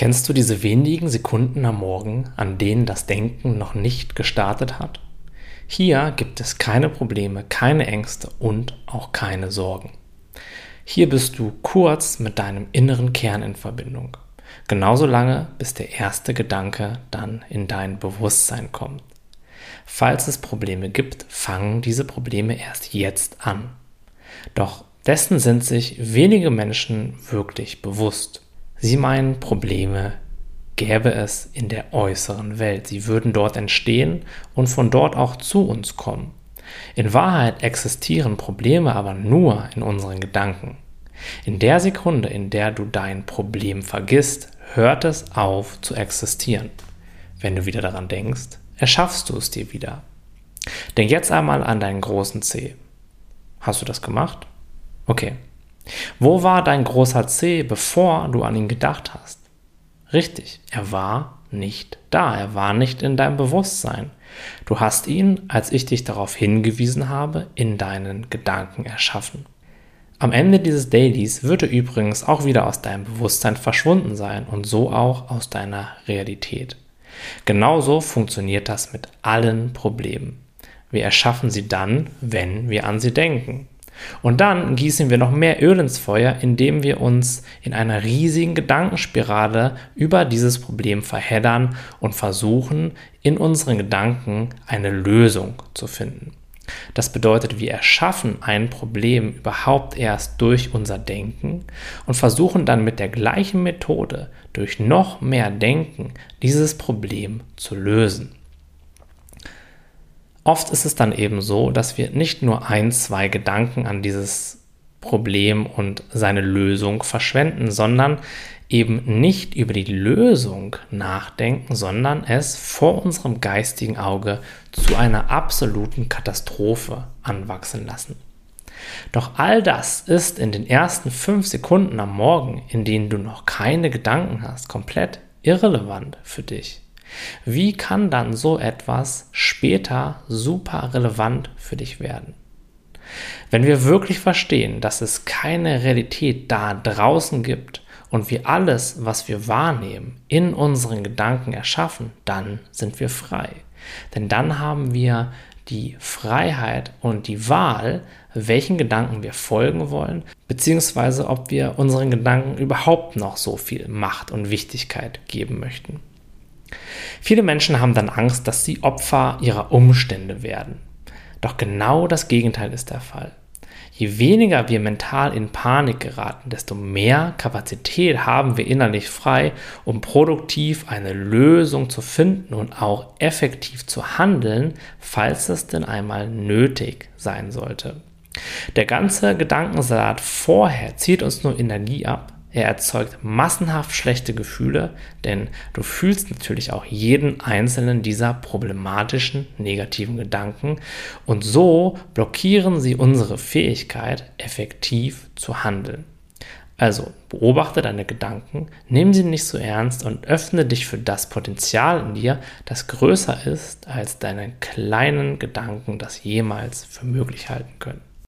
Kennst du diese wenigen Sekunden am Morgen, an denen das Denken noch nicht gestartet hat? Hier gibt es keine Probleme, keine Ängste und auch keine Sorgen. Hier bist du kurz mit deinem inneren Kern in Verbindung. Genauso lange, bis der erste Gedanke dann in dein Bewusstsein kommt. Falls es Probleme gibt, fangen diese Probleme erst jetzt an. Doch dessen sind sich wenige Menschen wirklich bewusst. Sie meinen, Probleme gäbe es in der äußeren Welt. Sie würden dort entstehen und von dort auch zu uns kommen. In Wahrheit existieren Probleme aber nur in unseren Gedanken. In der Sekunde, in der du dein Problem vergisst, hört es auf zu existieren. Wenn du wieder daran denkst, erschaffst du es dir wieder. Denk jetzt einmal an deinen großen C. Hast du das gemacht? Okay, wo war dein großer C, bevor du an ihn gedacht hast? Richtig, er war nicht da, er war nicht in deinem Bewusstsein. Du hast ihn, als ich dich darauf hingewiesen habe, in deinen Gedanken erschaffen. Am Ende dieses Dailies wird er übrigens auch wieder aus deinem Bewusstsein verschwunden sein und so auch aus deiner Realität. Genauso funktioniert das mit allen Problemen. Wir erschaffen sie dann, wenn wir an sie denken. Und dann gießen wir noch mehr Öl ins Feuer, indem wir uns in einer riesigen Gedankenspirale über dieses Problem verheddern und versuchen, in unseren Gedanken eine Lösung zu finden. Das bedeutet, wir erschaffen ein Problem überhaupt erst durch unser Denken und versuchen dann mit der gleichen Methode, durch noch mehr Denken, dieses Problem zu lösen. Oft ist es dann eben so, dass wir nicht nur ein, zwei Gedanken an dieses Problem und seine Lösung verschwenden, sondern eben nicht über die Lösung nachdenken, sondern es vor unserem geistigen Auge zu einer absoluten Katastrophe anwachsen lassen. Doch all das ist in den ersten fünf Sekunden am Morgen, in denen du noch keine Gedanken hast, komplett irrelevant für dich. Wie kann dann so etwas später super relevant für dich werden? Wenn wir wirklich verstehen, dass es keine Realität da draußen gibt und wir alles, was wir wahrnehmen, in unseren Gedanken erschaffen, dann sind wir frei. Denn dann haben wir die Freiheit und die Wahl, welchen Gedanken wir folgen wollen, beziehungsweise ob wir unseren Gedanken überhaupt noch so viel Macht und Wichtigkeit geben möchten. Viele Menschen haben dann Angst, dass sie Opfer ihrer Umstände werden. Doch genau das Gegenteil ist der Fall. Je weniger wir mental in Panik geraten, desto mehr Kapazität haben wir innerlich frei, um produktiv eine Lösung zu finden und auch effektiv zu handeln, falls es denn einmal nötig sein sollte. Der ganze Gedankensalat vorher zieht uns nur Energie ab, er erzeugt massenhaft schlechte Gefühle, denn du fühlst natürlich auch jeden einzelnen dieser problematischen negativen Gedanken und so blockieren sie unsere Fähigkeit, effektiv zu handeln. Also beobachte deine Gedanken, nimm sie nicht so ernst und öffne dich für das Potenzial in dir, das größer ist, als deine kleinen Gedanken das jemals für möglich halten können.